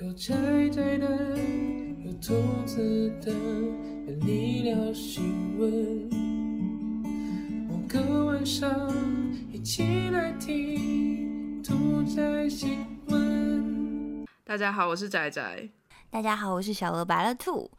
有窄窄的，有兔子的，有你聊新闻。某个晚上，一起来听兔仔新闻。大家好，我是仔仔。大家好，我是小鹅白了兔。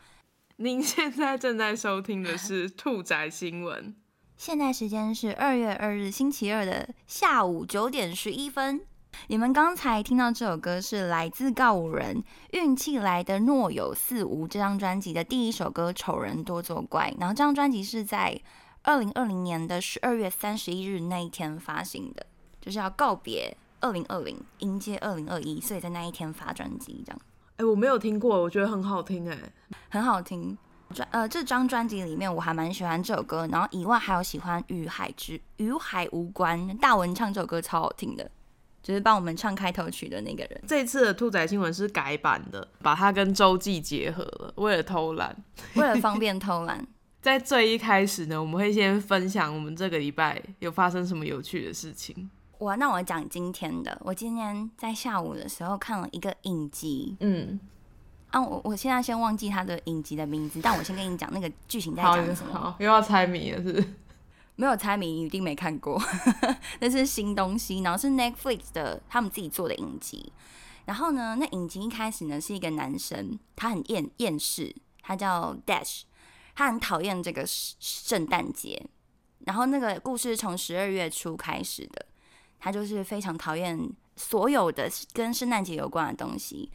您现在正在收听的是兔仔新闻。现在时间是二月二日星期二的下午九点十一分。你们刚才听到这首歌是来自告五人《运气来的若有似无》这张专辑的第一首歌《丑人多作怪》，然后这张专辑是在二零二零年的十二月三十一日那一天发行的，就是要告别二零二零，迎接二零二一，所以在那一天发专辑这样。哎、我没有听过，我觉得很好听哎。很好听。专呃，这张专辑里面我还蛮喜欢这首歌，然后以外还有喜欢《与海之与海无关》，大文唱这首歌超好听的，就是帮我们唱开头曲的那个人。这次的兔仔新闻是改版的，把它跟周记结合了，为了偷懒。为了方便偷懒，在最一开始呢，我们会先分享我们这个礼拜有发生什么有趣的事情。我那我讲今天的，我今天在下午的时候看了一个影集嗯，啊，我我现在先忘记它的影集的名字，但我先跟你讲那个剧情在讲什么。好，又要猜谜了，是不是？没有猜谜，一定没看过，那是新东西，然后是 Netflix 的他们自己做的影集。然后呢，那影集一开始呢是一个男生，他很厌厌世，他叫 Dash，他很讨厌这个圣圣诞节。然后那个故事从十二月初开始的，他就是非常讨厌所有的跟圣诞节有关的东西。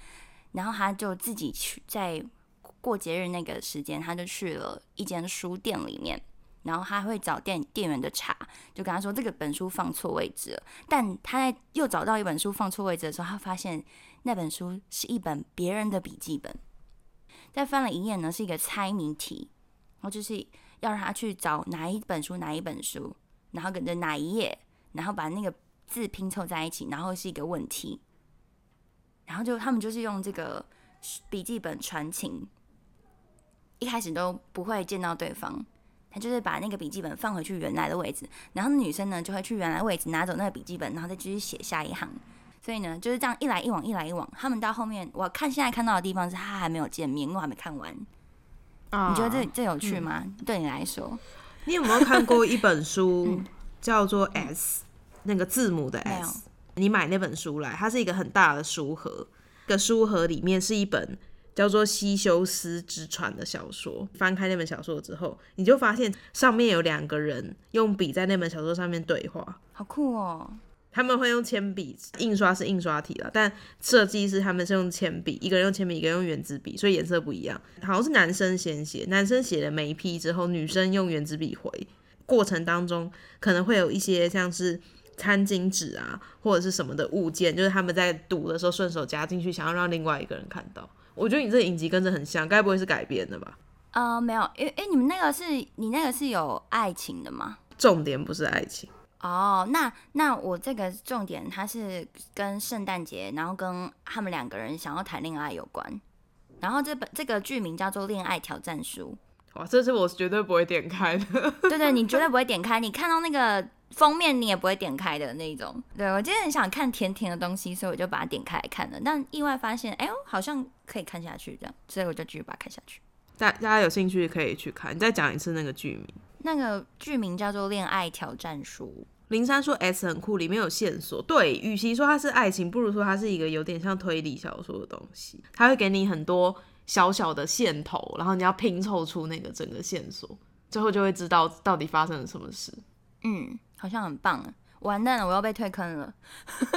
然后他就自己去在过节日那个时间，他就去了一间书店里面。然后他会找店店员的查，就跟他说这个本书放错位置了。但他在又找到一本书放错位置的时候，他发现那本书是一本别人的笔记本。再翻了一页呢，是一个猜谜题，然后就是要让他去找哪一本书哪一本书，然后跟着哪一页，然后把那个字拼凑在一起，然后是一个问题。然后就他们就是用这个笔记本传情，一开始都不会见到对方。他就是把那个笔记本放回去原来的位置，然后女生呢就会去原来位置拿走那个笔记本，然后再继续写下一行。所以呢就是这样一来一往，一来一往。他们到后面，我看现在看到的地方是他还没有见面，因为我还没看完。啊你觉得这这有趣吗？对你来说，你有没有看过一本书 嗯叫做 S，那个字母的 S？你买那本书来，它是一个很大的书盒，这个书盒里面是一本叫做《西修斯之船》的小说。翻开那本小说之后，你就发现上面有两个人用笔在那本小说上面对话。好酷哦！他们会用铅笔，印刷是印刷体了，但设计是他们是用铅笔，一个人用铅笔，一个人用圆珠笔，所以颜色不一样。好像是男生先写，男生写了每一批之后，女生用圆珠笔回。过程当中可能会有一些像是餐巾纸啊，或者是什么的物件，就是他们在读的时候顺手夹进去，想要让另外一个人看到。我觉得你这个影集跟这很像，该不会是改编的吧？呃，没有，因为哎，你们那个是你那个是有爱情的吗？重点不是爱情，哦，那那我这个重点它是跟圣诞节，然后跟他们两个人想要谈恋爱有关。然后这本这个剧名叫做《恋爱挑战书哇，这是我绝对不会点开的。》，对对，你绝对不会点开，你看到那个封面你也不会点开的那种。对我今天很想看甜甜的东西，所以我就把它点开来看了，但意外发现，哎呦，好像可以看下去这样，所以我就继续把它看下去。大大家有兴趣可以去看。你再讲一次那个剧名。那个剧名叫做《恋爱挑战书林珊说 S 很酷，里面有线索。对，与其说它是爱情，不如说它是一个有点像推理小说的东西。它会给你很多小小的线头，然后你要拼凑出那个整个线索，最后就会知道到底发生了什么事。》，嗯，好像很棒。完蛋了，我要被退坑了。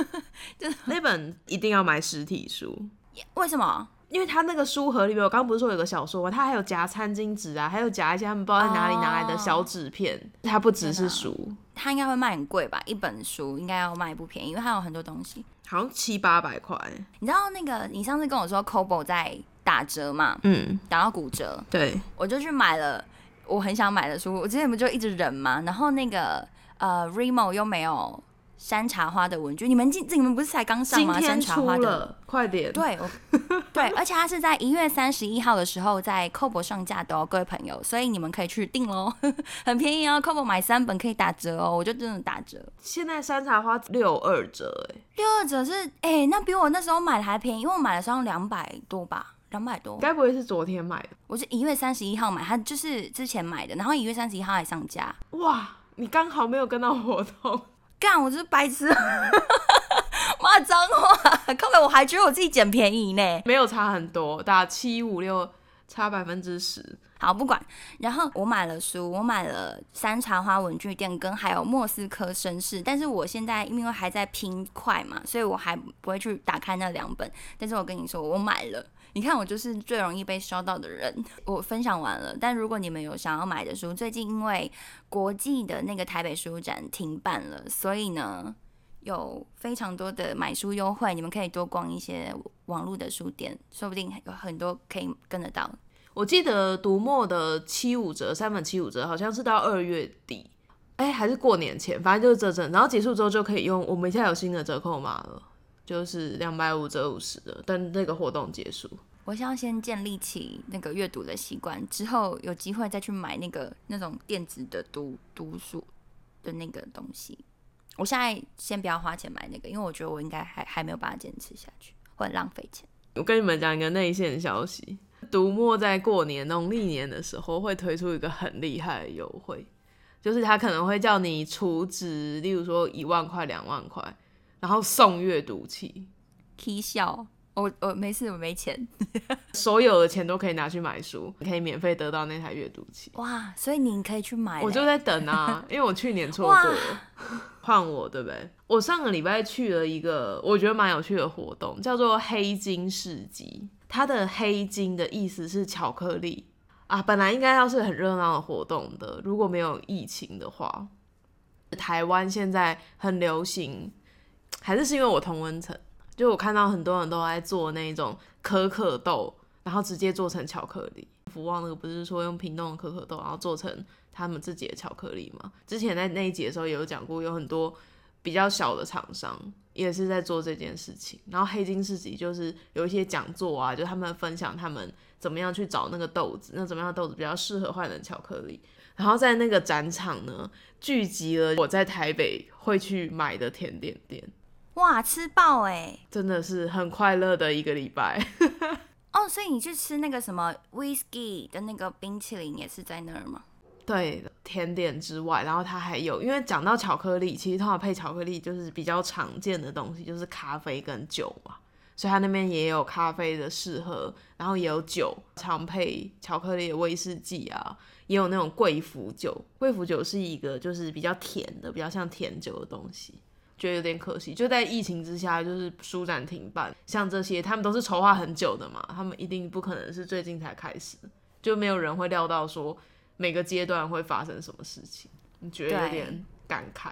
那本一定要买实体书，为什么？因为他那个书盒里面，我刚刚不是说有个小说吗？他还有夹餐巾纸啊，还有夹一些他们不知道在哪里拿来的小纸片。它不只是书，它应该会卖很贵吧？一本书应该要卖不便宜，因为它有很多东西。好像七八百块。你知道那个你上次跟我说 COBO 在打折嘛，嗯，打到骨折，对，我就去买了我很想买的书。我之前不就一直忍嘛，然后那个呃 Remo 又没有山茶花的文具，你们今你们不是才刚上吗？山茶花的。快点！对，我 对，而且它是在一月三十一号的时候在 c o b o 上架的哦，各位朋友，所以你们可以去订喽，很便宜哦 c o b o 买三本可以打折哦，我就真的打折，现在山茶花六二折，哎，六二折是哎、那比我那时候买的还便宜，因为我买的时候两百多吧，两百多，该不会是昨天买的？我是一月三十一号买，它就是之前买的，然后一月三十一号还上架，哇，你刚好没有跟到活动，干，我就是白痴，骂脏话，根本我还觉得我自己捡便宜呢。没有差很多，打七五六差百分之十。好，不管。然后我买了书，我买了山茶花文具店跟还有莫斯科绅士，但是我现在因为还在拼快嘛，所以我还不会去打开那两本。但是我跟你说，我买了。你看，我就是最容易被烧到的人。我分享完了，但如果你们有想要买的书，最近因为国际的那个台北书展停办了，所以呢，有非常多的买书优惠，你们可以多逛一些网络的书店，说不定有很多可以跟得到。我记得读墨的七五折，三本七五折，好像是到二月底，哎、还是过年前，反正就是这阵，然后结束之后就可以用。我们现在有新的折扣码了，就是两百五折五十的，但那个活动结束。我想要先建立起那个阅读的习惯，之后有机会再去买那个那种电子的读读书的那个东西。我现在先不要花钱买那个，因为我觉得我应该还还没有办法坚持下去，会很浪费钱。我跟你们讲一个内线消息，读墨在过年农历年的时候会推出一个很厉害的优惠，就是他可能会叫你储值，例如说一万块、两万块，然后送阅读器，K 笑，我我没事，我没钱。所有的钱都可以拿去买书，你可以免费得到那台阅读器。哇，所以你可以去买。我就在等啊，因为我去年错过哇了，换我对不对？我上个礼拜去了一个我觉得蛮有趣的活动，叫做黑金市集。它的黑金的意思是巧克力啊，本来应该要是很热闹的活动的，如果没有疫情的话。台湾现在很流行，还是是因为我同温层，就我看到很多人都在做那种可可豆，然后直接做成巧克力。福旺那个不是说用屏东的可可豆，然后做成他们自己的巧克力嘛？之前在那一集的时候也有讲过，有很多比较小的厂商也是在做这件事情。然后黑金市集就是有一些讲座啊，就他们分享他们怎么样去找那个豆子，那怎么样的豆子比较适合换成巧克力。然后在那个展场呢，聚集了我在台北会去买的甜点店，哇，吃爆哎！真的是很快乐的一个礼拜。哦，所以你去吃那个什么 whisky 的那个冰淇淋也是在那儿吗？对，甜点之外，然后它还有，因为讲到巧克力，其实通常配巧克力就是比较常见的东西，就是咖啡跟酒嘛，所以它那边也有咖啡的适合，然后也有酒，常配巧克力的威士忌啊，也有那种贵腐酒，贵腐酒是一个就是比较甜的，比较像甜酒的东西。觉得有点可惜，就在疫情之下，就是书展停办，像这些他们都是筹划很久的嘛，他们一定不可能是最近才开始，就没有人会料到说每个阶段会发生什么事情，你觉得有点感慨。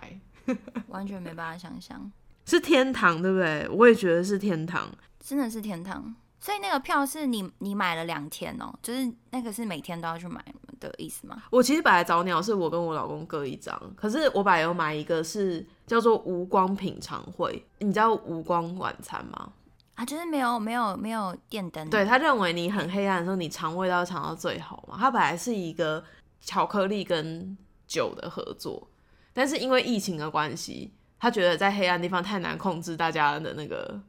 完全没办法想象，是天堂，对不对？我也觉得是天堂。真的是天堂。所以那个票是你你买了两天哦，就是那个是每天都要去买的意思吗？我其实本来早鸟是我跟我老公各一张，可是我本来有买一个是叫做无光品尝会，你知道无光晚餐吗？啊，就是没有没有没有电灯，对他认为你很黑暗的时候，你尝味道尝到最好嘛。它本来是一个巧克力跟酒的合作，但是因为疫情的关系，他觉得在黑暗地方太难控制大家的那个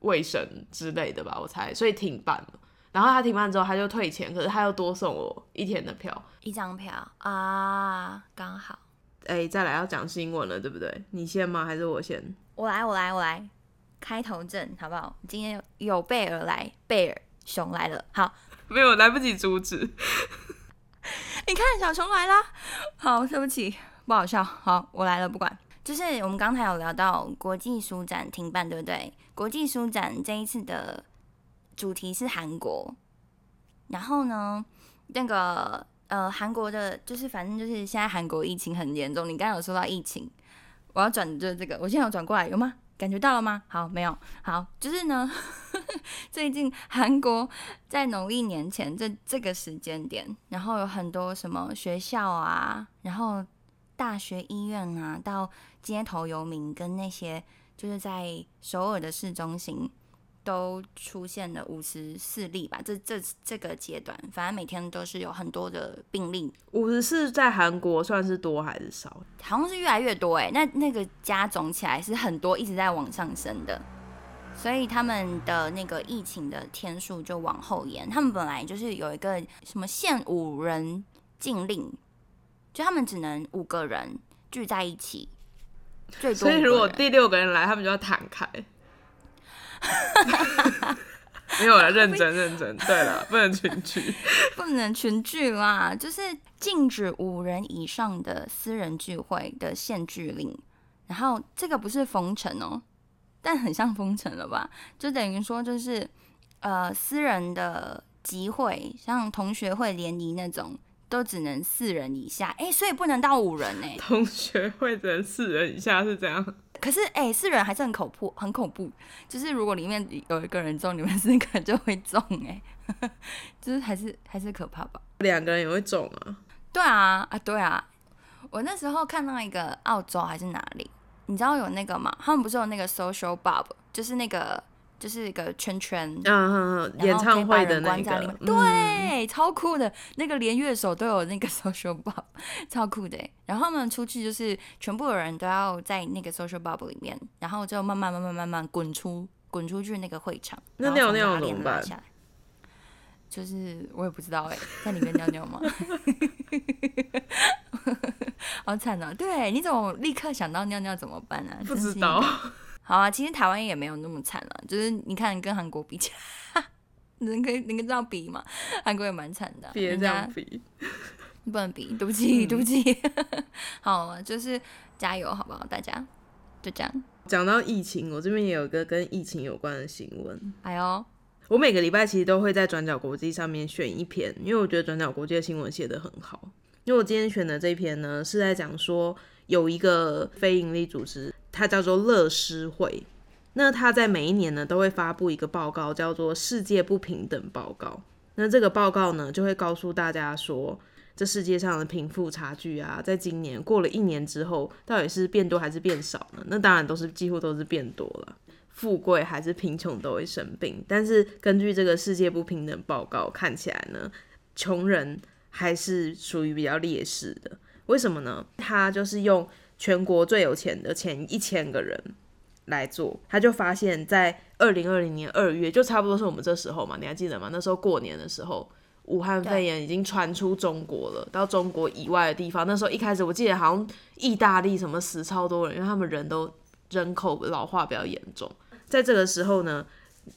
卫生之类的吧，我猜，所以停办了。然后他停办之后，他就退钱，可是他又多送我一天的票。一张票啊，刚好。哎、再来要讲新闻了，对不对？你先吗？还是我先？我来，我来，我来，开头阵好不好？今天有有备而来，贝尔熊来了。好，没有，来不及阻止。你看小熊来啦。好，对不起，不好笑。好，我来了，不管。就是我们刚才有聊到国际书展停办，对不对？国际书展这一次的主题是韩国，然后呢，那个呃，韩国的，就是反正就是现在韩国疫情很严重。你刚刚有说到疫情，我要转就这个，我现在有转过来，有吗？感觉到了吗？好，没有。好，就是呢，最近韩国在农历年前这这个时间点，然后有很多什么学校啊，然后大学医院啊，到街头游民跟那些就是在首尔的市中心。都出现了五十四例吧，这这这个阶段，反正每天都是有很多的病例。五十四在韩国算是多还是少？好像是越来越多哎，那那个加总起来是很多，一直在往上升的。所以他们的那个疫情的天数就往后延。他们本来就是有一个什么限五人禁令，就他们只能五个人聚在一起，最多。所以如果第六个人来，他们就要弹开。没有了，认真认真。对了，不能群聚，不能群聚啦，就是禁止五人以上的私人聚会的限聚令。然后这个不是封城哦，但很像封城了吧？就等于说，就是呃，私人的集会，像同学会联谊那种，都只能四人以下。哎，所以不能到五人呢。同学会只能四人以下是这样。可是，哎，是人还是很恐怖，很恐怖。就是如果里面有一个人中，你们四个就会中，哎，就是还是还是可怕吧？两个人也会中啊？对啊，啊，对啊。我那时候看到一个澳洲还是哪里，你知道有那个吗？他们不是有那个 social bob，就是那个。就是一个圈圈，嗯演唱会的那个，对，超酷的，那个连乐手都有那个 social bubble，超酷的。然后他们出去就是全部的人都要在那个 social bubble 里面，然后就慢慢慢慢慢慢滚出滚出去那个会场。那尿尿怎么办？就是我也不知道哎，在里面尿尿吗？好惨啊！对，你怎么立刻想到尿尿怎么办呢？不知道。好啊，其实台湾也没有那么惨了，就是你看跟韩国比起来，能可以能跟这样比吗？韩国也蛮惨的，别这样比，不能比，对不起，对不起。好了，就是加油，好不好？大家就这样。讲到疫情，我这边也有一个跟疫情有关的新闻。哎呦，我每个礼拜其实都会在转角国际上面选一篇，因为我觉得转角国际的新闻写得很好。因为我今天选的这篇呢，是在讲说有一个非营利组织。它叫做乐施会，那它在每一年呢都会发布一个报告，叫做《世界不平等报告》。那这个报告呢就会告诉大家说，这世界上的贫富差距啊，在今年过了一年之后，到底是变多还是变少呢？那当然都是几乎都是变多了。富贵还是贫穷都会生病，但是根据这个世界不平等报告看起来呢，穷人还是属于比较劣势的。为什么呢？他就是用。全国最有钱的前一千个人来做，他就发现，在二零二零年二月，就差不多是我们这时候嘛，你还记得吗？那时候过年的时候，武汉肺炎已经传出中国了，到中国以外的地方。那时候一开始，我记得好像意大利什么死超多人，因为他们人都人口老化比较严重。在这个时候呢，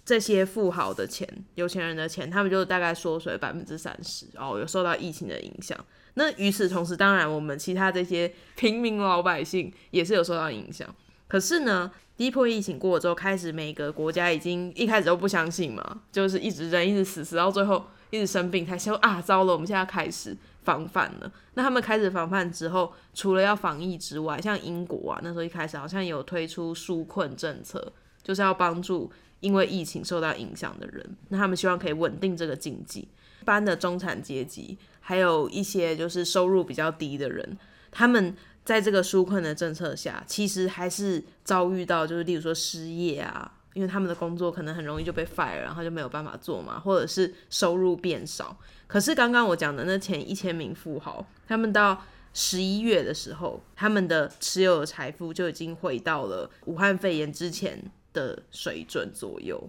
这些富豪的钱、有钱人的钱，他们就大概缩水百分之三十，哦，有受到疫情的影响。那与此同时，当然我们其他这些平民老百姓也是有受到影响。可是呢，第一波疫情过了之后，开始每个国家已经一开始都不相信嘛，就是一直人一直死，死到最后一直生病，才说啊，糟了，我们现在开始防范了。那他们开始防范之后，除了要防疫之外，像英国啊，那时候一开始好像有推出纾困政策，就是要帮助因为疫情受到影响的人。那他们希望可以稳定这个经济，一般的中产阶级。还有一些就是收入比较低的人，他们在这个纾困的政策下，其实还是遭遇到就是，例如说失业啊，因为他们的工作可能很容易就被 fire，然后就没有办法做嘛，或者是收入变少。可是刚刚我讲的那前一千名富豪，他们到十一月的时候，他们的持有的财富就已经回到了武汉肺炎之前的水准左右。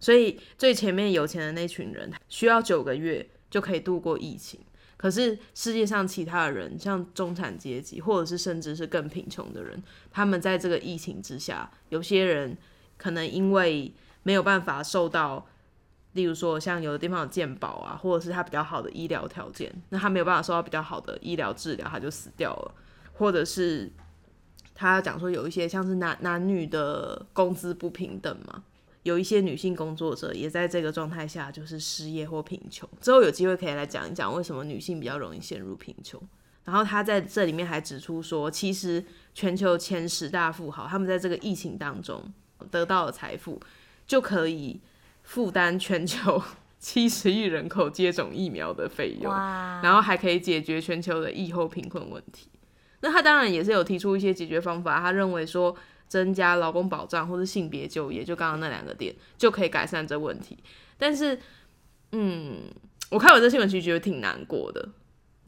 所以最前面有钱的那群人，需要九个月。就可以度过疫情。可是世界上其他的人，像中产阶级，或者是甚至是更贫穷的人，他们在这个疫情之下，有些人可能因为没有办法受到，例如说像有的地方有健保啊，或者是他比较好的医疗条件，那他没有办法受到比较好的医疗治疗，他就死掉了。或者是他讲说有一些像是男男女的工资不平等嘛。有一些女性工作者也在这个状态下，就是失业或贫穷。之后有机会可以来讲一讲为什么女性比较容易陷入贫穷。然后他在这里面还指出说，其实全球前十大富豪，他们在这个疫情当中得到的财富，就可以负担全球七十亿人口接种疫苗的费用，然后还可以解决全球的疫后贫困问题。那他当然也是有提出一些解决方法，他认为说增加劳工保障或者性别就业，就刚刚那两个点就可以改善这问题。但是，嗯，我看完这新闻其实觉得挺难过的。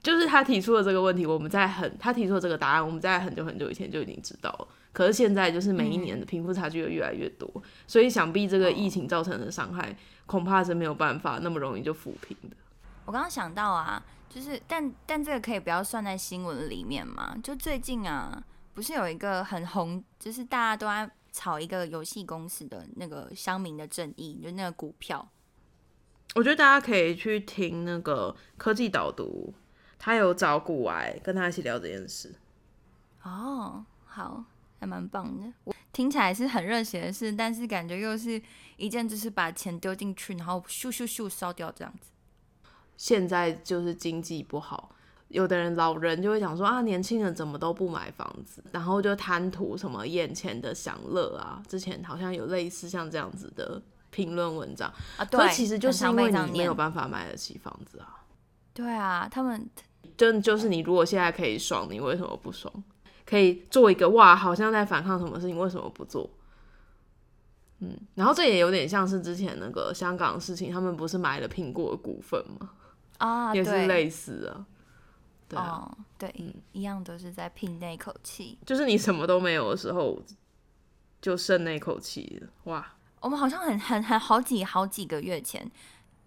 就是他提出了这个问题，我们在很他提出的这个答案，我们在很久很久以前就已经知道了。可是现在就是每一年的贫富差距又越来越多，所以想必这个疫情造成的伤害，恐怕是没有办法那么容易就抚平的。我刚刚想到啊，就是但但这个可以不要算在新闻里面嘛？就最近啊，不是有一个很红，就是大家都在炒一个游戏公司的那个乡民的正义，就那个股票。我觉得大家可以去听那个科技导读。他有找古癌跟他一起聊这件事。哦，好，还蛮棒的。我听起来是很热血的事，但是感觉又是一件就是把钱丢进去，然后咻咻咻烧掉这样子。现在就是经济不好，有的人老人就会讲说啊，年轻人怎么都不买房子，然后就贪图什么眼前的享乐啊。之前好像有类似像这样子的评论文章啊，对，其实就是因为你没有办法买得起房子啊。对啊，他们。真就是你，如果现在可以爽，你为什么不爽？可以做一个哇，好像在反抗什么事情，为什么不做？嗯，然后这也有点像是之前那个香港的事情，他们不是买了苹果的股份吗？啊，也是类似啊。对啊，对，一样都是在拼那口气。就是你什么都没有的时候，就剩那口气哇！我们好像很很很好几好几个月前。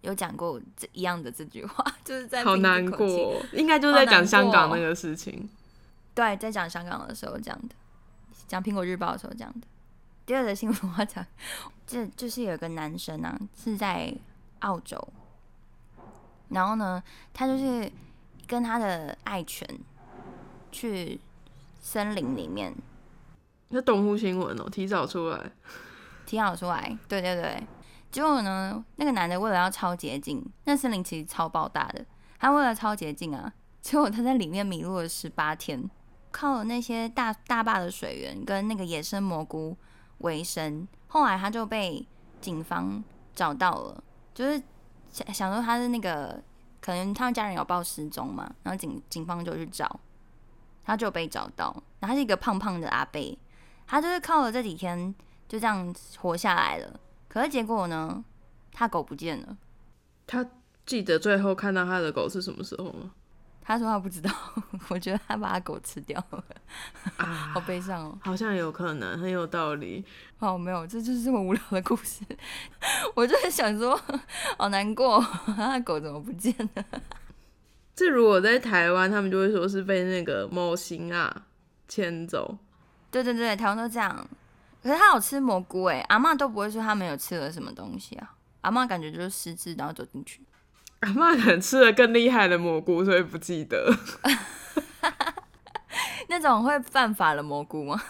有讲过这一样的这句话，就是在好难过，应该就是在讲香港那个事情。对，在讲香港的时候讲的，讲苹果日报的时候讲的。第二个新闻我讲，这就是有个男生啊，是在澳洲，然后呢，他就是跟他的爱犬去森林里面。那动物新闻哦，提早出来，提早出来，对对对。结果呢，那个男的为了要超捷径，那森林其实超爆大的，他为了超捷径啊，结果他在里面迷路了十八天，靠了那些大大坝的水源跟那个野生蘑菇为生。后来他就被警方找到了，就是想想说他是那个可能他家人有报失踪嘛，然后警警方就去找，他就被找到。然后他是一个胖胖的阿贝，他就是靠了这几天就这样活下来了。可是结果呢？他狗不见了。他记得最后看到他的狗是什么时候吗？他说他不知道。我觉得他把他狗吃掉了啊，好悲伤哦。好像有可能，很有道理。哦，没有，这就是这么无聊的故事。我就是想说，好难过，他的狗怎么不见了？这如果在台湾，他们就会说是被那个猫星啊牵走。对对对，台湾都这样。可是他有吃蘑菇哎，阿妈都不会说他没有吃了什么东西啊。阿妈感觉就是失智，然后走进去。阿妈可能吃了更厉害的蘑菇，所以不记得。那种会犯法的蘑菇吗？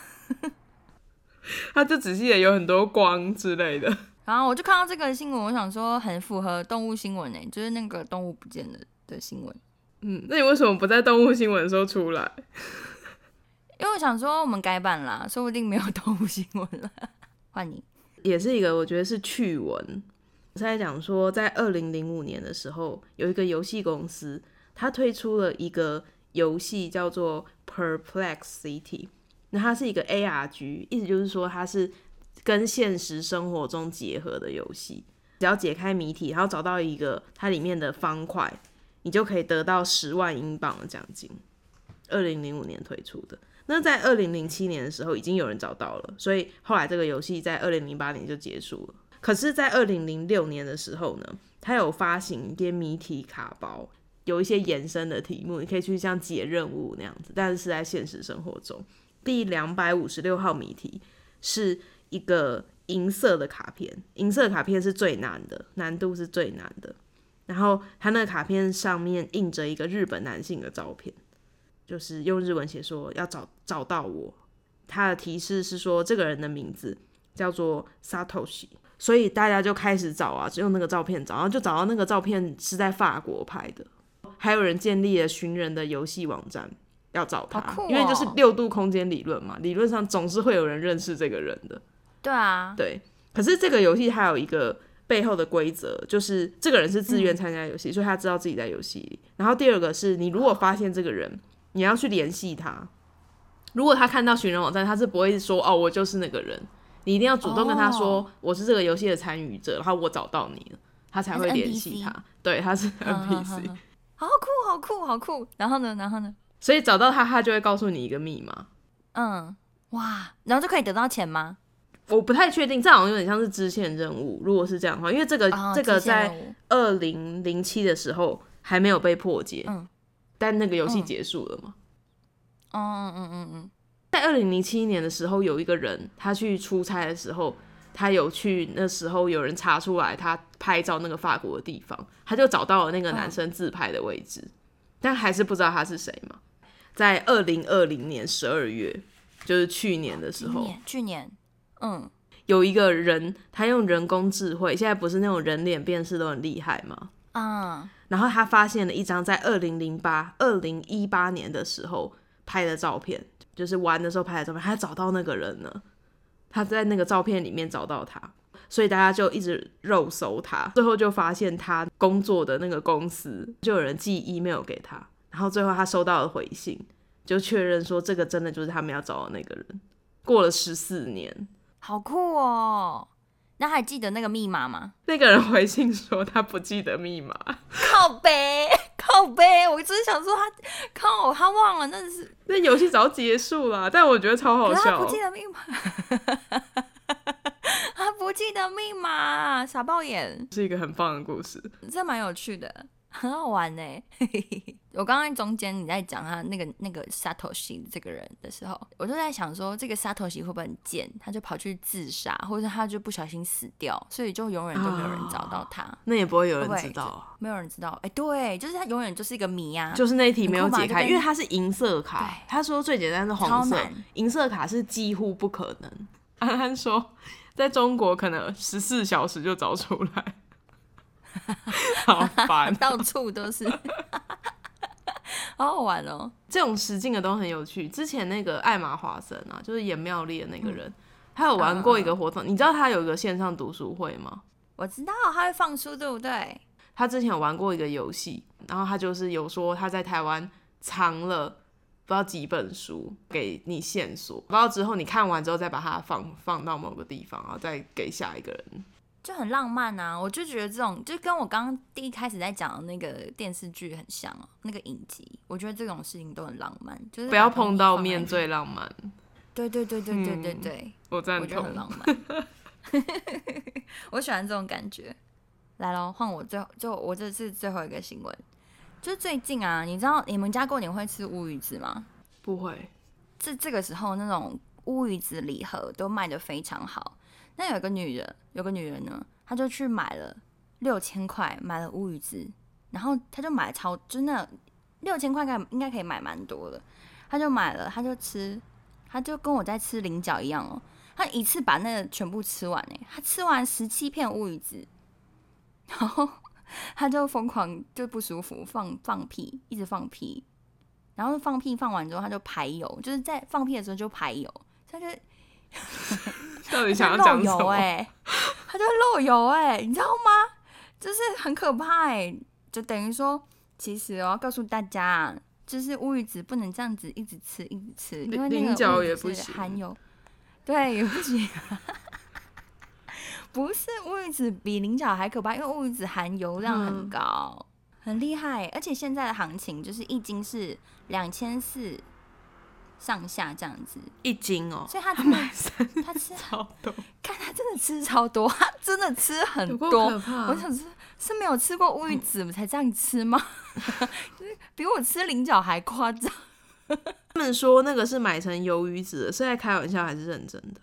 他就只记得有很多光之类的。然后我就看到这个新闻，我想说很符合动物新闻哎，就是那个动物不见了的新闻。嗯，那你为什么不在动物新闻的时候出来？因为我想说，我们改版啦，说不定没有动物新闻了。换你，也是一个我觉得是趣闻。我在讲说，在二零零五年的时候，有一个游戏公司，它推出了一个游戏叫做 Perplex City。那它是一个 ARG，意思就是说它是跟现实生活中结合的游戏。只要解开谜题，然后找到一个它里面的方块，你就可以得到十万英镑的奖金。二零零五年推出的。那在二零零七年的时候，已经有人找到了，所以后来这个游戏在二零零八年就结束了。可是，在二零零六年的时候呢，它有发行一些谜题卡包，有一些延伸的题目，你可以去像解任务那样子，但是在现实生活中。第两百五十六号谜题是一个银色的卡片，银色卡片是最难的，难度是最难的。然后它那个卡片上面印着一个日本男性的照片。就是用日文写说要找找到我，他的提示是说这个人的名字叫做 Satoshi，所以大家就开始找啊，就用那个照片找，然后就找到那个照片是在法国拍的，还有人建立了寻人的游戏网站要找他，因为就是六度空间理论嘛，理论上总是会有人认识这个人的。对啊，对。可是这个游戏还有一个背后的规则，就是这个人是自愿参加游戏，所以他知道自己在游戏里。然后第二个是你如果发现这个人。你要去联系他，如果他看到寻人网站，他是不会说哦，我就是那个人。你一定要主动跟他说，哦我是这个游戏的参与者，然后我找到你了，他才会联系他。对，他是 嗯 NPC，、好酷，好酷，好酷。然后呢，然后呢？所以找到他，他就会告诉你一个密码。嗯，哇，然后就可以得到钱吗？我不太确定，这好像有点像是支线任务。如果是这样的话，因为这个、哦这个在二零零七的时候还没有被破解，嗯但那个游戏嗯结束了嘛。嗯嗯嗯嗯嗯，在二零零七年的时候，有一个人他去出差的时候，他有去那时候有人查出来他拍照那个法国的地方，他就找到了那个男生自拍的位置，但还是不知道他是谁嘛。在二零二零年十二月，就是去年的时候，年去年，嗯。有一个人他用人工智慧，现在不是那种人脸辨识都很厉害吗？嗯，然后他发现了一张在二零零八、二零一八年的时候拍的照片，就是玩的时候拍的照片，他找到那个人了。他在那个照片里面找到他，所以大家就一直肉搜他，最后就发现他工作的那个公司就有人寄 email 给他，然后最后他收到了回信，就确认说这个真的就是他们要找的那个人。过了十四年，好酷哦。那还记得那个密码吗？那个人回信说他不记得密码，靠背，靠背，我只是想说他靠，他忘了，那是那游戏早结束了，但我觉得超好笑他不。记得密码，他不记得密码，傻爆眼，是一个很棒的故事。这蛮有趣的，很好玩呢。我刚刚中间你在讲他那个那个 Satoshi 这个人的时候，我就在想说，这个 Satoshi 会不会很贱？他就跑去自杀，或者他就不小心死掉，所以就永远都没有人找到他，那也不会有人知道啊，没有人知道。哎、对，就是他永远就是一个谜啊。就是那一题没有解开，因为他是银色卡。他说最简单是红色，银色卡是几乎不可能。安安说，在中国可能十四小时就找出来，好烦。到处都是，好好玩哦。这种实境的都很有趣。之前那个艾玛华森啊，就是演妙丽的那个人，他有玩过一个活动，你知道他有一个线上读书会吗？我知道他会放书，对不对？他之前有玩过一个游戏，然后他就是有说他在台湾藏了不知道几本书给你线索，然后之后你看完之后再把它放放到某个地方，然后再给下一个人。就很浪漫啊！我就觉得这种就跟我刚刚第一开始在讲的那个电视剧很像哦、那个影集，我觉得这种事情都很浪漫，就是不要碰到面最浪漫，对对对对对对嗯对，我赞我觉得很。浪漫。我喜欢这种感觉。来喽，换我最后，就我这是最后一个新闻，就是最近啊，你知道你们家过年会吃乌鱼子吗？不会，这这个时候那种乌鱼子礼盒都卖的非常好。那有个女人，有个女人呢，她就去买了六千块买了乌鱼子，然后她就买超，真的六千块该应该可以买蛮多的。她就买了，她就吃，她就跟我在吃菱角一样哦。她一次把那个全部吃完诶，她吃完十七片乌鱼子，然后她就疯狂就不舒服，放放屁，一直放屁，然后放屁放完之后，她就排油，就是在放屁的时候就排油，她就到底想要讲什么？哎、它就会漏油哎、你知道吗？就是很可怕哎、就等于说，其实我要告诉大家，就是乌鱼子不能这样子一直吃一直吃，因为那菱角也不行含油，对，也不行。不是乌鱼子比菱角还可怕，因为乌鱼子含油量很嗯高，很厉害。而且现在的行情就是一斤是两千四上下这样子，一斤哦，所以他真的他吃超多，看他真的吃超多，他真的吃很多。可怕。我想说，是没有吃过乌鱼子才这样吃吗？就是比我吃菱角还夸张。他们说那个是买成鱿鱼子的，是在开玩笑还是认真的？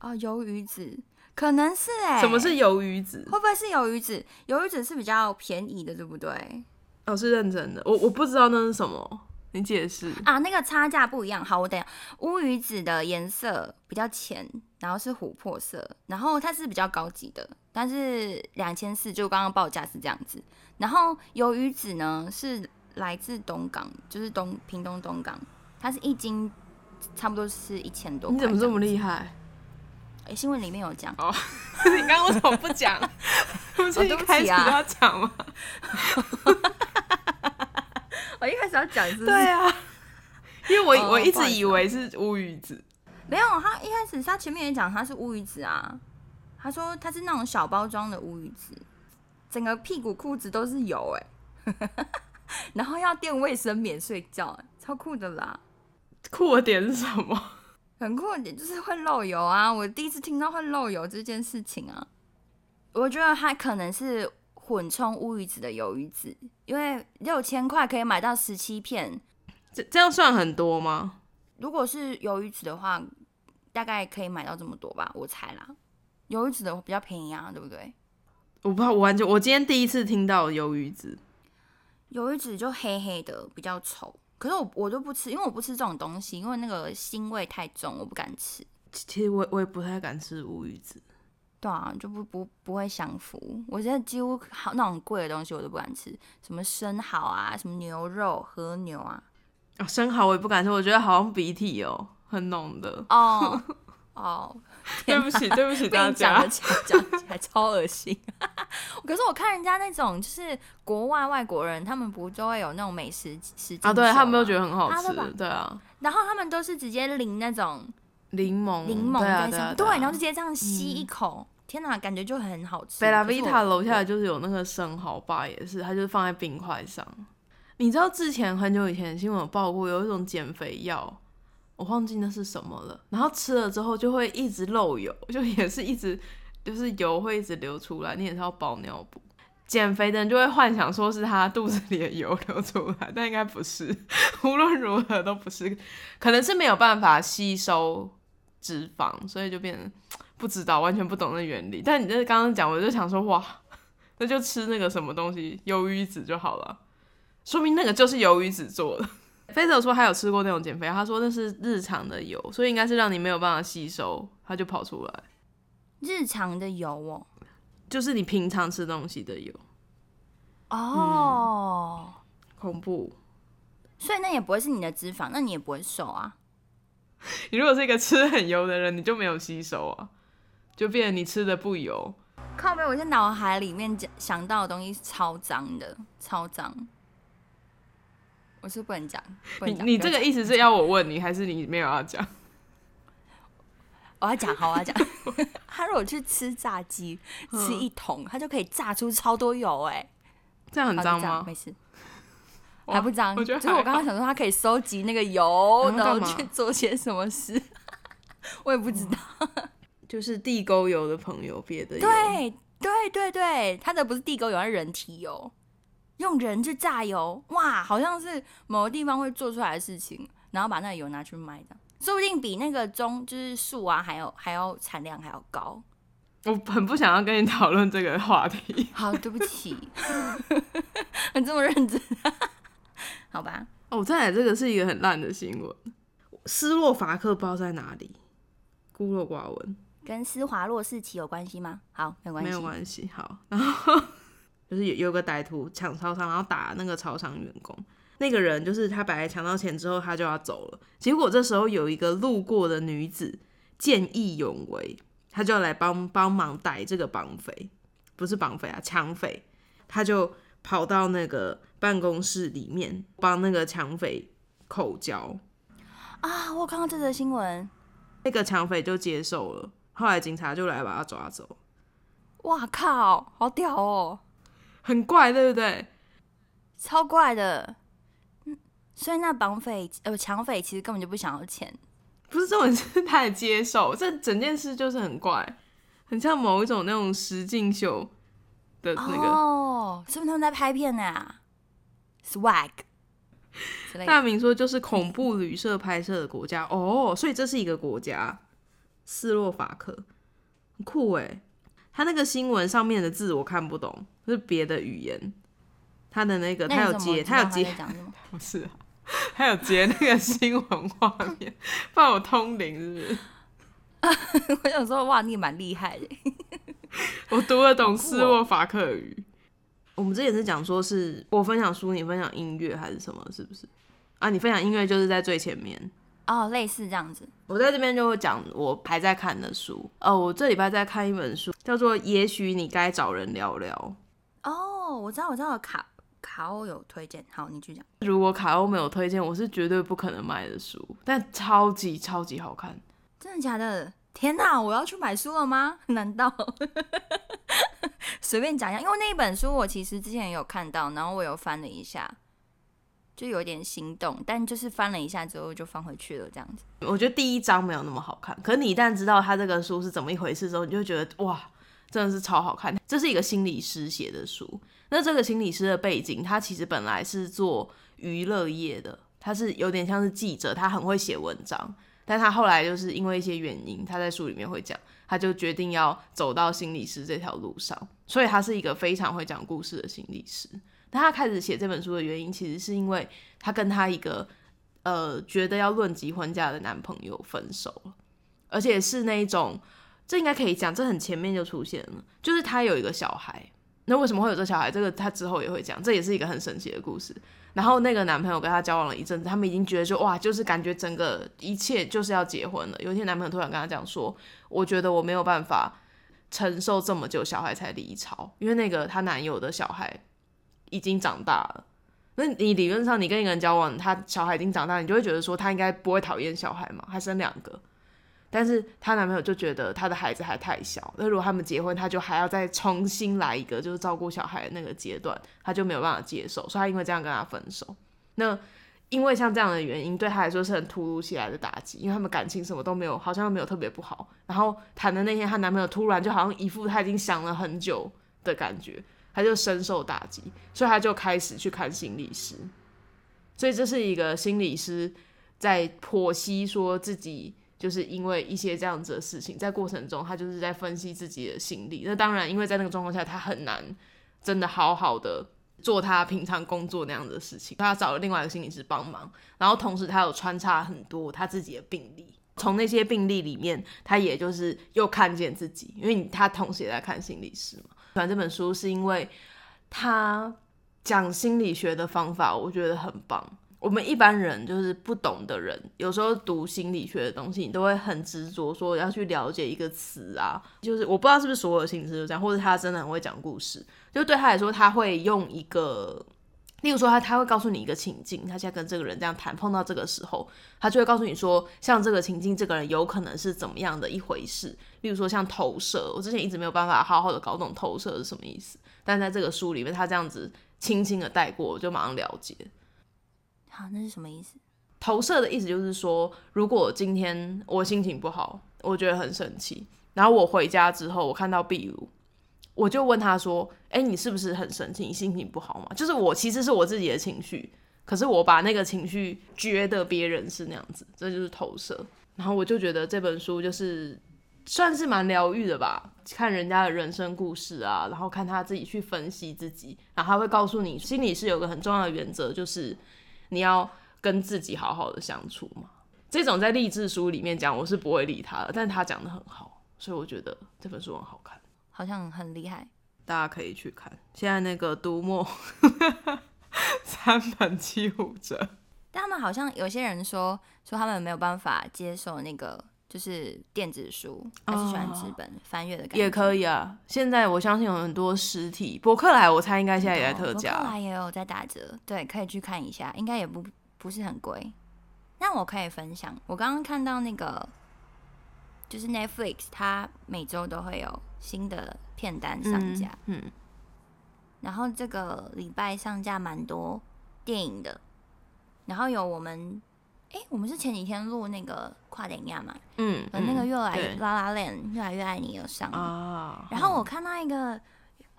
哦，鱿鱼子可能是哎、什么是鱿鱼子？会不会是鱿鱼子？鱿鱼子是比较便宜的，对不对？哦，是认真的，我我不知道那是什么，你解释。啊，那个差价不一样。好，我等下。乌鱼子的颜色比较浅，然后是琥珀色，然后它是比较高级的，但是两千四，就刚刚报价是这样子。然后鱿鱼子呢是来自东港，就是东屏东东港，它是一斤差不多是一千多。你怎么这么害？厉害？哎新闻里面有讲哦。你刚刚为什么不讲？不是一哦对不开始就起啊要讲吗？我一开始要讲是？对啊，因为我、哦我一直以为是乌鱼子，没有，他一开始他前面也讲他是乌鱼子啊，他说他是那种小包装的乌鱼子，整个屁股裤子都是油哎、然后要垫卫生棉睡觉、哎，超酷的啦。酷的点是什么？很酷的点就是会漏油啊！我第一次听到会漏油这件事情啊，我觉得它可能是混充乌鱼子的鱿鱼子，因为六千块可以买到十七片，这这样算很多吗？如果是鱿鱼子的话，大概可以买到这么多吧，我猜啦。鱿鱼子的比较便宜啊，对不对？我不知道，我完全我今天第一次听到鱿鱼子，鱿鱼子就黑黑的，比较丑。可是我我都不吃，因为我不吃这种东西，因为那个腥味太重，我不敢吃。其其实我我也不太敢吃乌鱼子。对啊，就不不不会享福。我现在几乎好那种贵的东西我都不敢吃，什么生蚝啊，什么牛肉、和牛啊。啊，生蚝我也不敢吃，我觉得好像鼻涕哦，很浓的。哦 哦，对不起，对不起大被你讲。讲讲起来超恶心。可是我看人家那种就是国外外国人，他们不就会有那种美食实啊，对他们都觉得，很好吃，对啊，然后他们都是直接淋那种柠檬，柠檬对啊在上，对啊，对，啊然后就直接这样吸一口，天哪，感觉就很好吃。贝拉维塔楼下就是有那个生蚝吧，也是，它就是放在冰块上。你知道之前很久以前新闻有报过，有一种减肥药，我忘记那是什么了。然后吃了之后就会一直漏油，就也是一直就是油会一直流出来，你也是要包尿布。减肥的人就会幻想说是他肚子里的油流出来，但应该不是，无论如何都不是，可能是没有办法吸收脂肪，所以就变成不知道，完全不懂那原理。但你这刚刚讲，我就想说，哇，那就吃那个什么东西，鱿鱼籽就好了，说明那个就是鱿鱼籽做的。菲特说他有吃过那种减肥药，他说那是日常的油，所以应该是让你没有办法吸收，它就跑出来，日常的油哦，就是你平常吃东西的油，哦，恐怖。所以那也不会是你的脂肪，那你也不会瘦啊。你如果是一个吃很油的人，你就没有吸收啊，就变成你吃的不油。靠背，我在脑海里面讲想到的东西是超脏的，超脏。我是不能讲，你。你这个意思是要我问你，还是你没有要讲？我要讲，好，我要讲。他如果去吃炸鸡，吃一桶，他就可以炸出超多油、哎，这样很脏吗？没事，哇还不脏。我觉得就是我刚刚想说，他可以收集那个油，然后去做些什么事，我也不知道。就是地沟油的朋友，别的油。对对对对，他的不是地沟油，它是人体油，用人去榨油，哇，好像是某个地方会做出来的事情，然后把那个油拿去卖的，说不定比那个中就是树啊还有还要产量还要高。我很不想要跟你讨论这个话题。好，对不起，你这么认真，好吧？哦，再来这个是一个很烂的新闻，斯洛伐克不知道在哪里，孤陋寡闻，跟斯华洛世奇有关系吗？好，没有关系，没有关系。好，然后 就是有有个歹徒抢超商，然后打那个超商员工。那个人就是他本来抢到钱之后他就要走了，结果这时候有一个路过的女子见义勇为，他就要来帮帮忙逮这个绑匪，不是绑匪啊，抢匪。他就跑到那个办公室里面帮那个抢匪口交，啊！我有看到这则新闻，那个抢匪就接受了，后来警察就来把他抓走，哇靠，好屌哦，很怪，对不对？超怪的。嗯，所以那绑匪呃抢匪其实根本就不想要钱，不是这种是他也接受，这整件事就是很怪，很像某一种那种实境秀的那个。哦，是不是他们在拍片呢、swag 之类的。大明说就是恐怖旅社拍摄的国家哦，所以这是一个国家，斯洛伐克，很酷诶。他那个新闻上面的字我看不懂，是别的语言。他的那个他有接，他他有接？不是啊，还有接那个新闻画面，不然我通灵是不是？我想说，哇，你也蛮厉害的。我读得懂斯洛伐克语。我们之前是讲说是我分享书，你分享音乐还是什么？是不是？啊，你分享音乐就是在最前面。哦，类似这样子。我在这边就会讲我还在看的书。哦，我这礼拜在看一本书，叫做《也许你该找人聊聊》。哦，我知道，我知道卡卡欧有推荐，好，你去讲。如果卡欧没有推荐，我是绝对不可能买的书，但超级超级好看。真的假的？天哪，我要去买书了吗？难道？随便讲一下，因为那一本书我其实之前也有看到，然后我有翻了一下，就有点心动，但就是翻了一下之后就放回去了，这样子。我觉得第一章没有那么好看，可是你一旦知道他这个书是怎么一回事之后，你就觉得哇，真的是超好看。这是一个心理师写的书，那这个心理师的背景，他其实本来是做娱乐业的，他是有点像是记者，他很会写文章，但他后来就是因为一些原因，他在书里面会讲，他就决定要走到心理师这条路上，所以他是一个非常会讲故事的心理师。但他开始写这本书的原因，其实是因为他跟他一个呃觉得要论及婚嫁的男朋友分手了，而且是那一种，这应该可以讲，这很前面就出现了，就是他有一个小孩。那为什么会有这小孩？这个他之后也会讲，这也是一个很神奇的故事。然后那个男朋友跟她交往了一阵子，他们已经觉得就哇，就是感觉整个一切就是要结婚了。有一天男朋友突然跟她讲说：“我觉得我没有办法承受这么久，小孩才离巢，因为那个她男友的小孩已经长大了。那你理论上你跟一个人交往，他小孩已经长大，你就会觉得说他应该不会讨厌小孩嘛，还生两个。”但是她男朋友就觉得她的孩子还太小，那如果他们结婚，他就还要再重新来一个，就是照顾小孩的那个阶段，他就没有办法接受，所以他因为这样跟他分手。那因为像这样的原因，对他来说是很突如其来的打击，因为他们感情什么都没有，好像没有特别不好。然后谈的那天，她男朋友突然就好像一副他已经想了很久的感觉，他就深受打击，所以他就开始去看心理师。所以这是一个心理师在剖析说自己。就是因为一些这样子的事情，在过程中他就是在分析自己的心理。那当然，因为在那个状况下，他很难真的好好的做他平常工作那样的事情。他找了另外一个心理师帮忙，然后同时他有穿插很多他自己的病例，从那些病例里面，他也就是又看见自己，因为他同时也在看心理师嘛。喜欢这本书是因为他讲心理学的方法，我觉得很棒。我们一般人就是不懂的人，有时候读心理学的东西，你都会很执着说要去了解一个词啊。就是我不知道是不是所有心理师都这样，或者他真的很会讲故事。就对他来说，他会用一个，例如说他他会告诉你一个情境，他现在跟这个人这样谈，碰到这个时候，他就会告诉你说，像这个情境，这个人有可能是怎么样的一回事。例如说像投射，我之前一直没有办法好好的搞懂投射是什么意思，但在这个书里面，他这样子轻轻的带过，我就马上了解。好，那是什么意思？投射的意思就是说，如果今天我心情不好，我觉得很生气，然后我回家之后，我看到壁炉，我就问他说：“哎，你是不是很生气？你心情不好吗？”就是我其实是我自己的情绪，可是我把那个情绪觉得别人是那样子，这就是投射。然后我就觉得这本书就是算是蛮疗愈的吧，看人家的人生故事啊，然后看他自己去分析自己，然后他会告诉你，心里是有个很重要的原则，就是。你要跟自己好好的相处嘛？这种在励志书里面讲，我是不会理他的，但他讲的很好，所以我觉得这本书很好看，好像很厉害，大家可以去看。现在那个读墨 三本七五折，但他们好像有些人说说他们没有办法接受那个。就是电子书，还是喜欢纸本翻阅的感觉也可以啊。现在我相信有很多实体博客来，我猜应该现在也在特价。博客来也有在打折，对，可以去看一下，应该也不不是很贵。那我可以分享，我刚刚看到那个就是 Netflix，它每周都会有新的片单上架，嗯，然后这个礼拜上架蛮多电影的，然后有我们。哎，我们是前几天录那个跨点亚嘛，嗯，那个越来拉拉链越来越爱你有上啊，然后我看到一个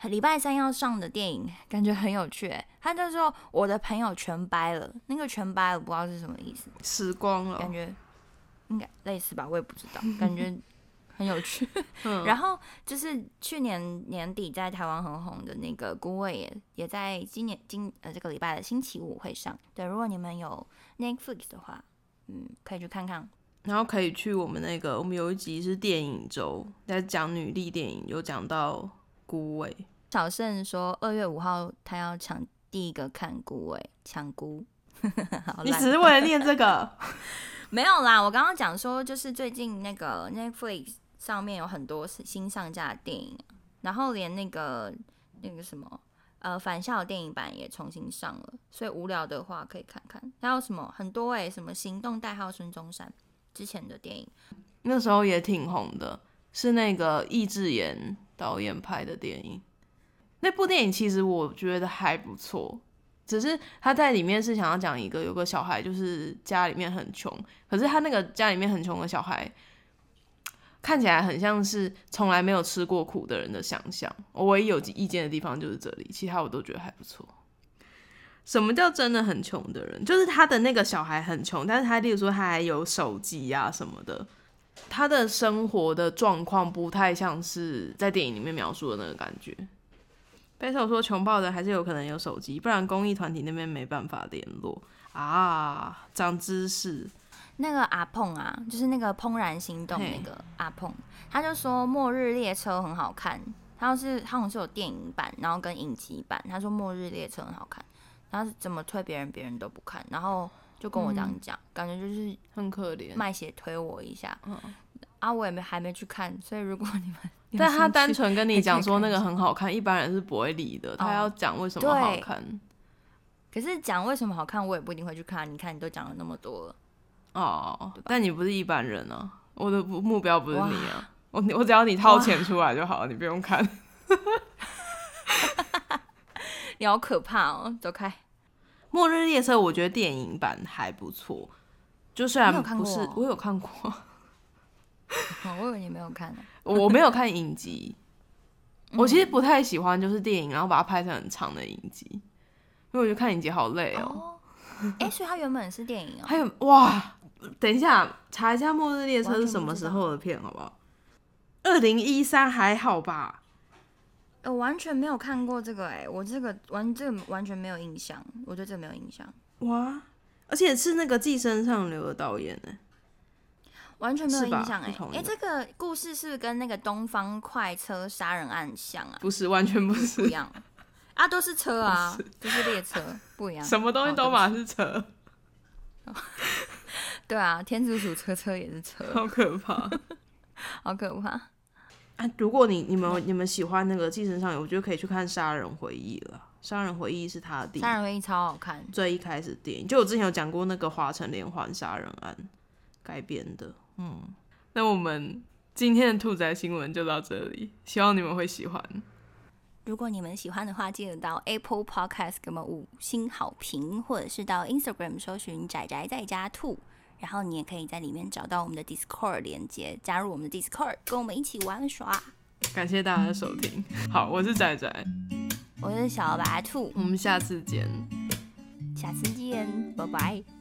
礼拜三要上的电影，感觉很有趣，他就说我的朋友全掰了，那个全掰了不知道是什么意思，死光了，感觉应该类似吧，我也不知道，感觉很有趣。然后就是去年年底在台湾很红的那个《孤味》，也也在今年今呃这个礼拜的星期五会上。对，如果你们有。Netflix 的话，嗯，可以去看看。然后可以去我们那个，我们有一集是电影周，在讲女力电影，有讲到《孤味》。小盛说二月五号他要抢第一个看《孤味》，抢孤。你只是为了念这个？没有啦，我刚刚讲说，就是最近那个 Netflix 上面有很多新上架的电影，然后连那个那个什么。呃，返校电影版也重新上了，所以无聊的话可以看看。还有什么很多哎、什么行动代号孙中山之前的电影，那时候也挺红的，是那个易智言导演拍的电影。那部电影其实我觉得还不错，只是他在里面是想要讲一个有个小孩，就是家里面很穷，可是他那个家里面很穷的小孩，看起来很像是从来没有吃过苦的人的想象。我唯一有意见的地方就是这里，其他我都觉得还不错。什么叫真的很穷的人？就是他的那个小孩很穷，但是他例如说他还有手机呀、什么的，他的生活的状况不太像是在电影里面描述的那个感觉。贝手说，穷暴的还是有可能有手机，不然公益团体那边没办法联络啊。长知识，那个阿碰啊，就是那个怦然心动那个阿碰，他就说《末日列车》很好看，他要是他好像是有电影版，然后跟影集版，他说《末日列车》很好看，他是怎么推别人，别人都不看，然后就跟我这样讲，感觉就是很可怜。卖血推我一下，嗯啊，我也没还没去看，所以如果你们，有但他单纯跟你讲说那个很好看，一般人是不会理的。他哦要讲为什么好对看可是讲为什么好看，我也不一定会去看。你看，你都讲了那么多了，哦，但你不是一般人啊，我的目目标不是你啊，我我只要你掏钱出来就好了，你不用看。你好可怕哦！走开。末日列车，我觉得电影版还不错，就虽然不是我有看过，哦我以为你没有看呢。我没有看影集。嗯我其实不太喜欢就是电影，然后把它拍成很长的影集，因为我觉得看影集好累哦。哦，哎、所以它原本是电影啊。还有哇，等一下查一下《末日列车》是什么时候的片，好不好？二零一三还好吧？我完全没有看过这个、哎，我这个完这个完全没有印象，我对这个没有印象，哇，而且是那个《寄生上流》的导演呢。完全没有印象、哎哎，这个故事是不是跟那个东方快车杀人案像啊？不是，完全不不一，样啊，都是车啊，就是列车，不一样。什么东西都嘛是车，对啊，天竺鼠车车也是车，好可怕。好可怕。啊，如果你你们你们喜欢那个《寄生上流》，我觉得可以去看《杀人回忆》了，《杀人回忆》是他的电影杀人回忆超好看，最一开始的电影，就我之前有讲过那个华城连环杀人案改编的。嗯，那我们今天的兔仔新闻就到这里，希望你们会喜欢。如果你们喜欢的话，记得到 Apple Podcast 给我们五星好评，或者是到 Instagram 搜寻“仔仔在家兔”，然后你也可以在里面找到我们的 Discord 连接，加入我们的 Discord，跟我们一起玩耍。感谢大家的收听，好，我是仔仔，我是小白兔，我们下次见。下次见，拜拜。